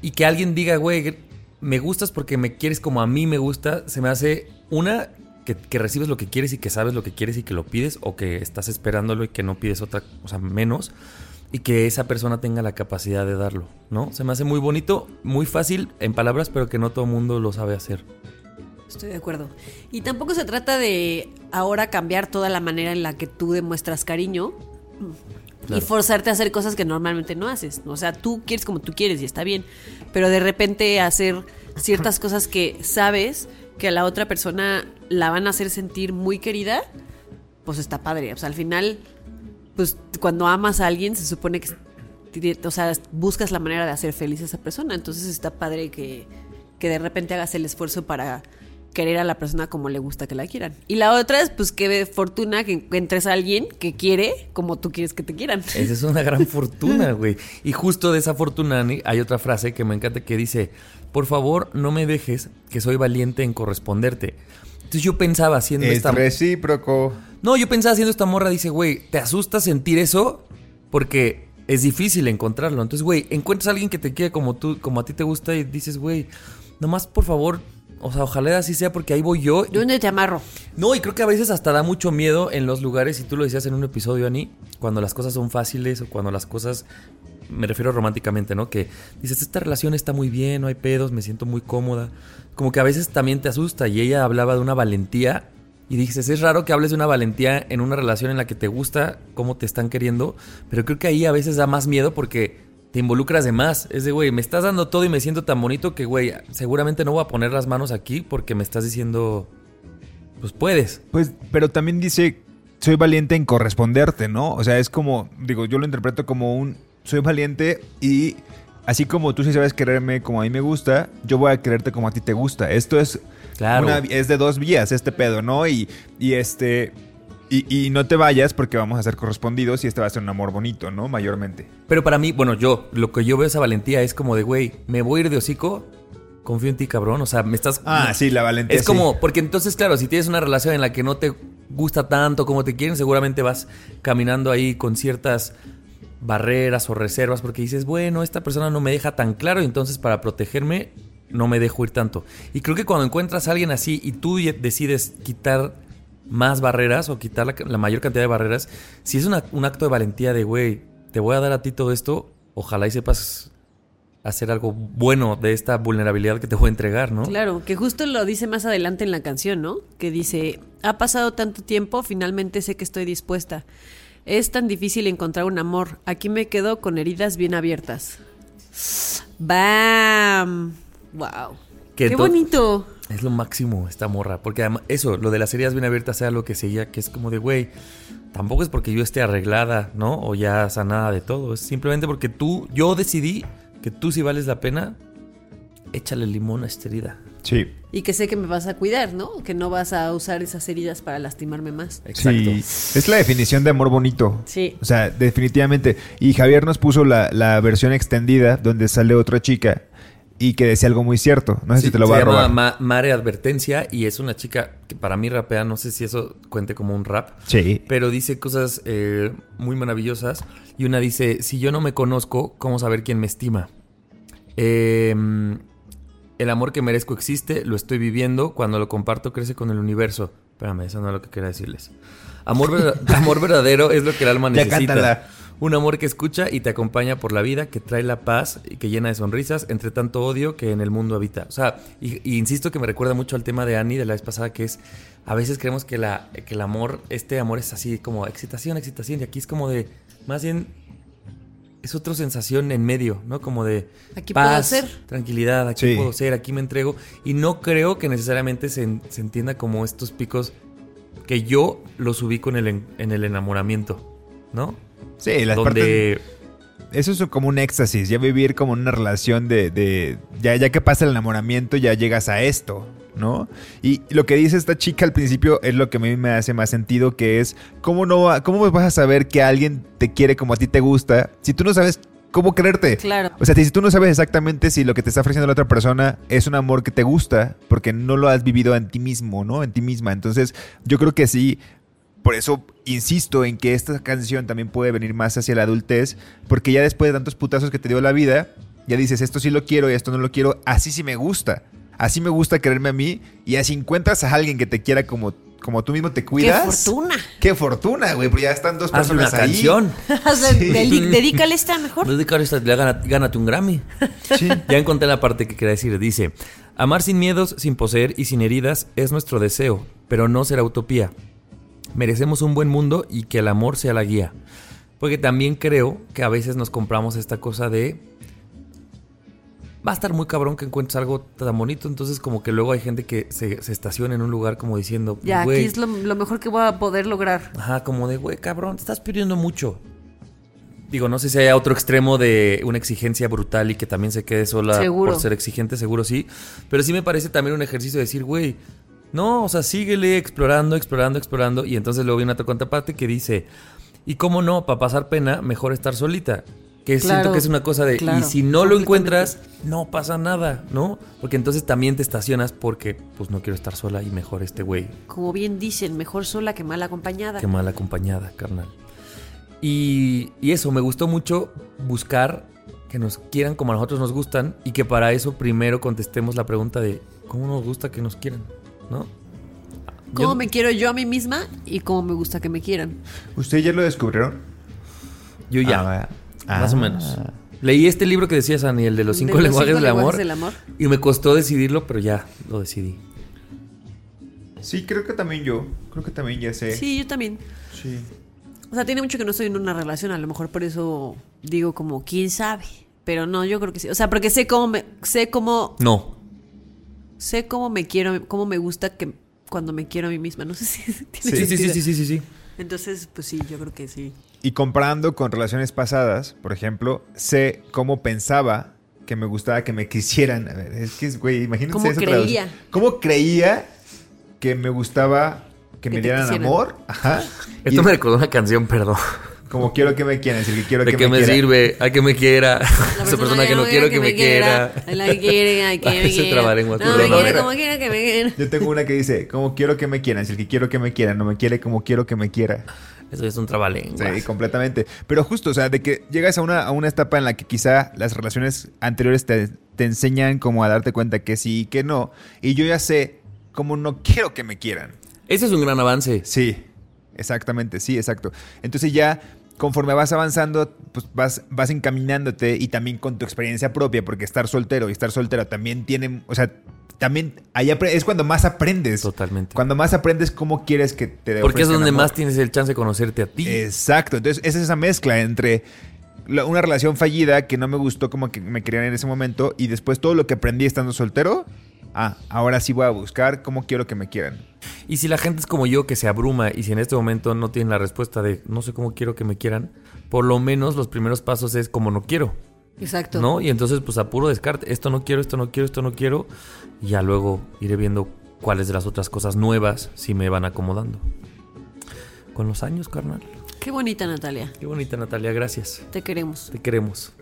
Y que alguien diga, güey, me gustas porque me quieres como a mí me gusta, se me hace una que, que recibes lo que quieres y que sabes lo que quieres y que lo pides, o que estás esperándolo y que no pides otra cosa menos, y que esa persona tenga la capacidad de darlo, ¿no? Se me hace muy bonito, muy fácil en palabras, pero que no todo el mundo lo sabe hacer. Estoy de acuerdo. Y tampoco se trata de ahora cambiar toda la manera en la que tú demuestras cariño y forzarte a hacer cosas que normalmente no haces. O sea, tú quieres como tú quieres y está bien, pero de repente hacer ciertas cosas que sabes que a la otra persona la van a hacer sentir muy querida, pues está padre. O sea, al final, pues cuando amas a alguien se supone que, o sea, buscas la manera de hacer feliz a esa persona. Entonces está padre que, que de repente hagas el esfuerzo para querer a la persona como le gusta que la quieran. Y la otra es, pues, qué fortuna que encuentres a alguien que quiere como tú quieres que te quieran. Esa es una gran fortuna, güey. Y justo de esa fortuna Ani, hay otra frase que me encanta que dice, por favor, no me dejes que soy valiente en corresponderte. Entonces yo pensaba haciendo Es esta... recíproco. No, yo pensaba haciendo esta morra, dice, güey, ¿te asusta sentir eso? Porque es difícil encontrarlo. Entonces, güey, encuentras a alguien que te quiere como tú, como a ti te gusta y dices, güey, nomás por favor, o sea, ojalá así sea porque ahí voy yo. y- ¿Dónde te amarro? no, y creo que a veces hasta da mucho miedo en los lugares, y tú lo decías en un episodio, Ani, cuando las cosas son fáciles o cuando las cosas, me refiero románticamente, ¿no? Que dices, esta relación está muy bien, no hay pedos, me siento muy cómoda. Como que a veces también te asusta, y ella hablaba de una valentía, y dices, es raro que hables de una valentía en una relación en la que te gusta cómo te están queriendo, pero creo que ahí a veces da más miedo porque te involucras de más. Es de, güey, me estás dando todo y me siento tan bonito que, güey, seguramente no voy a poner las manos aquí porque me estás diciendo, pues puedes. Pues, pero también dice, soy valiente en corresponderte, ¿no? O sea, es como, digo, yo lo interpreto como un, soy valiente y así como tú sí sabes quererme como a mí me gusta, yo voy a quererte como a ti te gusta. Esto es, Claro. una- es de dos vías este pedo, ¿no? Y, y este... Y, y no te vayas porque vamos a ser correspondidos y este va a ser un amor bonito, ¿no? Mayormente. Pero para mí, bueno, yo, lo que yo veo esa valentía es como de, güey, me voy a ir de hocico, confío en ti, cabrón. O sea, me estás. Ah, sí, la valentía. Es como, porque entonces, claro, si tienes una relación en la que no te gusta tanto como te quieren, seguramente vas caminando ahí con ciertas barreras o reservas porque dices, bueno, esta persona no me deja tan claro y entonces para protegerme no me dejo ir tanto. Y creo que cuando encuentras a alguien así y tú decides quitar más barreras o quitar la, la mayor cantidad de barreras, si es un acto de valentía de, güey, te voy a dar a ti todo esto, ojalá y sepas hacer algo bueno de esta vulnerabilidad que te voy a entregar, ¿no? Claro, que justo lo dice más adelante en la canción, ¿no? Que dice, ha pasado tanto tiempo, finalmente sé que estoy dispuesta. Es tan difícil encontrar un amor. Aquí me quedo con heridas bien abiertas. ¡Bam! ¡Wow! Que ¡Qué to- bonito! Es lo máximo esta morra. Porque además, eso, lo de las heridas bien abiertas sea lo que seguía, que es como de, güey, tampoco es porque yo esté arreglada, ¿no? O ya sanada de todo. Es simplemente porque tú, yo decidí que tú si vales la pena, échale limón a esta herida. Sí. Y que sé que me vas a cuidar, ¿no? Que no vas a usar esas heridas para lastimarme más. Exacto. Sí. Es la definición de amor bonito. Sí. O sea, definitivamente. Y Javier nos puso la, la versión extendida donde sale otra chica y que decía algo muy cierto. No sé Sí, si te lo se va a llama robar. Ma- Mare Advertencia y es una chica que para mí rapea, no sé si eso cuente como un rap. Sí. Pero dice cosas eh, muy maravillosas. Y una dice, si yo no me conozco, ¿cómo saber quién me estima? Eh, el amor que merezco existe, lo estoy viviendo. Cuando lo comparto, crece con el universo. Espérame, eso no es lo que quería decirles. Amor, amor verdadero es lo que el alma Ya necesita. cántala. Un amor que escucha y te acompaña por la vida, que trae la paz y que llena de sonrisas entre tanto odio que en el mundo habita. O sea, y, y insisto que me recuerda mucho al tema de Annie de la vez pasada, que es, a veces creemos que, la, que el amor, este amor es así como excitación, excitación, y aquí es como de, más bien, es otra sensación en medio, ¿no? Como de Aquí puedo paz, ser. tranquilidad, aquí Sí. puedo ser, aquí me entrego. Y no creo que necesariamente se, se entienda como estos picos que yo los ubico en el, en, el enamoramiento, ¿no? Sí, las Donde... partes- Eso es como un éxtasis. Ya vivir como una relación de. de- ya, ya que pasa el enamoramiento, ya llegas a esto. ¿No? Y lo que dice esta chica al principio es lo que a mí me hace más sentido, que es cómo no va- cómo vas a saber que alguien te quiere como a ti te gusta si tú no sabes cómo quererte. Claro. O sea, si tú no sabes exactamente si lo que te está ofreciendo la otra persona es un amor que te gusta, porque no lo has vivido en ti mismo, ¿no? En ti misma. Entonces, yo creo que sí. Por eso insisto en que esta canción también puede venir más hacia la adultez, porque ya después de tantos putazos que te dio la vida, ya dices, esto sí lo quiero y esto no lo quiero, así sí me gusta. Así me gusta quererme a mí y así encuentras a alguien que te quiera como, como tú mismo te cuidas. ¡Qué fortuna! ¡Qué fortuna, güey! Porque ya están dos Haz una personas ahí. canción. Dedi- dedícale esta mejor. Dedícale esta, gánate un Grammy. Ya encontré la parte que quería decir. Dice, amar sin miedos, sin poseer y sin heridas es nuestro deseo, pero no será utopía. Merecemos un buen mundo y que el amor sea la guía. Porque también creo que a veces nos compramos esta cosa de... Va a estar muy cabrón que encuentres algo tan bonito, entonces como que luego hay gente que se, se estaciona en un lugar como diciendo... Ya, aquí "Güey, es lo, lo mejor que voy a poder lograr. Ajá, como de, güey, cabrón, te estás pidiendo mucho. Digo, no sé si haya otro extremo de una exigencia brutal y que también se quede sola Seguro. por ser exigente, seguro sí. Pero sí me parece también un ejercicio de decir, güey, No, o sea, síguele explorando, explorando, explorando. Y entonces luego viene otra contraparte que dice, y cómo no, para pasar pena, mejor estar solita. Que siento que es una cosa de, claro, y si no lo encuentras, no pasa nada, ¿no? Porque entonces también te estacionas porque, pues no quiero estar sola y mejor este güey Como bien dicen, mejor sola que mal acompañada. que mal acompañada, carnal. Y, y eso, me gustó mucho buscar que nos quieran como a nosotros nos gustan y que para eso primero contestemos la pregunta de cómo nos gusta que nos quieran, ¿no? ¿Cómo Yo- me quiero yo a mí misma y cómo me gusta que me quieran? ¿Ustedes ya lo descubrieron? Yo ya, Ah, más o ah. menos. Leí este libro que decías, Ani, el de los cinco De los lenguajes cinco del amor, lenguajes del amor. y me costó decidirlo, pero ya lo decidí. Sí, creo que también yo. Creo que también ya sé. Sí, yo también. Sí. O sea, tiene mucho que no estoy en una relación, a lo mejor por eso digo como, ¿quién sabe? Pero no, yo creo que sí. O sea, porque sé cómo me, sé cómo, No, sé cómo me quiero, cómo me gusta que cuando me quiero a mí misma. No sé si tiene sí, sí, sí, sentido. sí, sí, sí, sí. Entonces, pues sí, yo creo que sí. Y comparando con relaciones pasadas, por ejemplo, sé cómo pensaba que me gustaba que me quisieran. A ver, es que, es, güey, imagínense ¿Cómo eso. creía? ¿Cómo creía que me gustaba que, Que me dieran quisieran. amor? Ajá. Y Esto me recordó una canción, perdón. Como quiero que me quieran, es el que quiero ¿De que qué me, sirve? ¿A que me quiera? Esa persona que no quiero que me quiera. La que quiere, ay, que me Ese quiera. No me quiere como quiera que me quiera. Yo tengo una que dice, como quiero que me quieran, es el que quiero que me quieran, no me quiere como quiero que me quiera. Eso es un trabalenguas. Sí, completamente. Pero justo, o sea, de que llegas a una, a una etapa en la que quizá las relaciones anteriores te, te enseñan como a darte cuenta que sí y que no. Y yo ya sé cómo no quiero que me quieran. Ese es un gran avance. Sí, exactamente, sí, exacto. Entonces ya conforme vas avanzando, pues vas, vas encaminándote y también con tu experiencia propia, porque estar soltero y estar soltera también tienen, o sea, también ahí es cuando más aprendes. Totalmente. Cuando más aprendes cómo quieres que te Porque es donde amor. más tienes el chance de conocerte a ti. Exacto, entonces es esa mezcla entre la- una relación fallida que no me gustó como que me querían en ese momento y después todo lo que aprendí estando soltero, ah, ahora sí voy a buscar cómo quiero que me quieran. Y si la gente es como yo que se abruma y si en este momento no tienen la respuesta de no sé cómo quiero que me quieran, por lo menos los primeros pasos es como no quiero, Exacto. ¿no? Y entonces pues a puro descarte, esto no quiero, esto no quiero, esto no quiero, y ya luego iré viendo cuáles de las otras cosas nuevas si me van acomodando. Con los años, carnal. Qué bonita, Natalia. Qué bonita Natalia, gracias. Te queremos. Te queremos.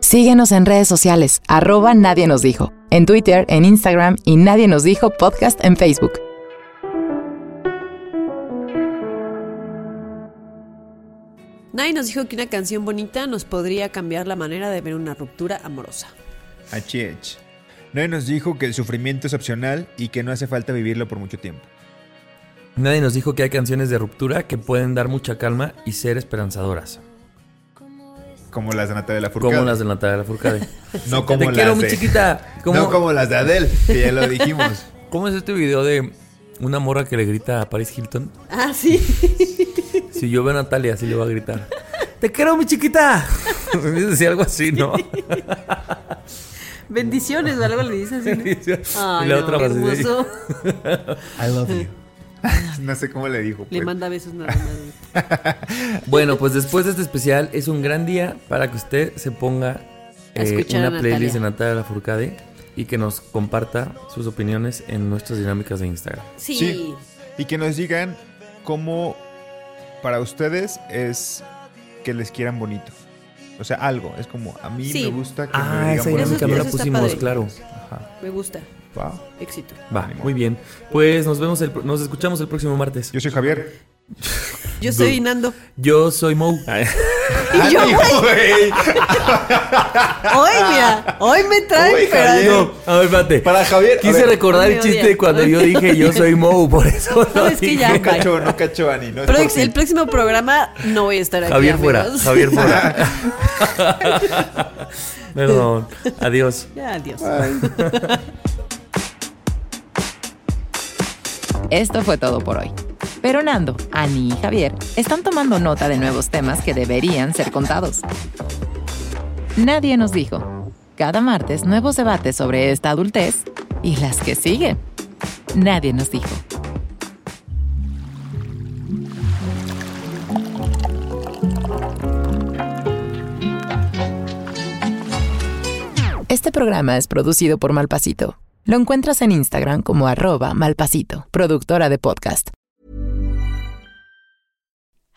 Síguenos en redes sociales, arroba Nadie Nos Dijo, en Twitter, en Instagram y Nadie Nos Dijo Podcast en Facebook. Nadie nos dijo que una canción bonita nos podría cambiar la manera de ver una ruptura amorosa. HH. Nadie nos dijo que el sufrimiento es opcional y que no hace falta vivirlo por mucho tiempo. Nadie nos dijo que hay canciones de ruptura que pueden dar mucha calma y ser esperanzadoras. Como las de Natalia Lafourcade. Como las de Natalia Lafourcade. No como Te las quiero, de... mi chiquita. ¿Cómo, No como las de Adele, que ya lo dijimos. ¿Cómo es este video de una morra que le grita a Paris Hilton? Ah, sí. Si yo veo a Natalia, así le va a gritar. ¡Te quiero, mi chiquita! Decía algo así, ¿no? Bendiciones o algo le dices así. ¿no? Ay, y la no, otra qué va así de- hermoso. I love you. No sé cómo le dijo. Le pues. manda besos nada más. Bueno, pues después de este especial es un gran día para que usted se ponga eh, una playlist de Natalia. Natalia Lafourcade y que nos comparta sus opiniones en nuestras dinámicas de Instagram. Sí. Sí. Y que nos digan cómo para ustedes es que les quieran bonito. O sea, algo. Es como, a mí Sí. me gusta que Ah, me esa digan dinámica Eso- no la pusimos, padre. claro. Ajá. Me gusta. Wow. Éxito. Va, muy bien. Pues nos vemos, el, nos escuchamos el próximo martes. Yo soy Javier. Yo soy Nando. Yo soy Mo. Y yo, güey. hoy, mira, hoy me traen, Uy, pero Javier. No, a ver, espérate. Para Javier. Quise recordar el chiste cuando yo dije yo soy Mo, por eso No, es que ya. No cachó, no cachó, Ani. No el próximo programa no voy a estar aquí. Javier fuera, amigos. Javier fuera. Perdón. Adiós. Ya, adiós. Esto fue todo por hoy. Pero Nando, Ani y Javier están tomando nota de nuevos temas que deberían ser contados. Nadie nos dijo. Cada martes nuevos debates sobre esta adultez y las que siguen. Nadie nos dijo. Este programa es producido por Malpasito. Lo encuentras en Instagram como arroba malpasito, productora de podcast.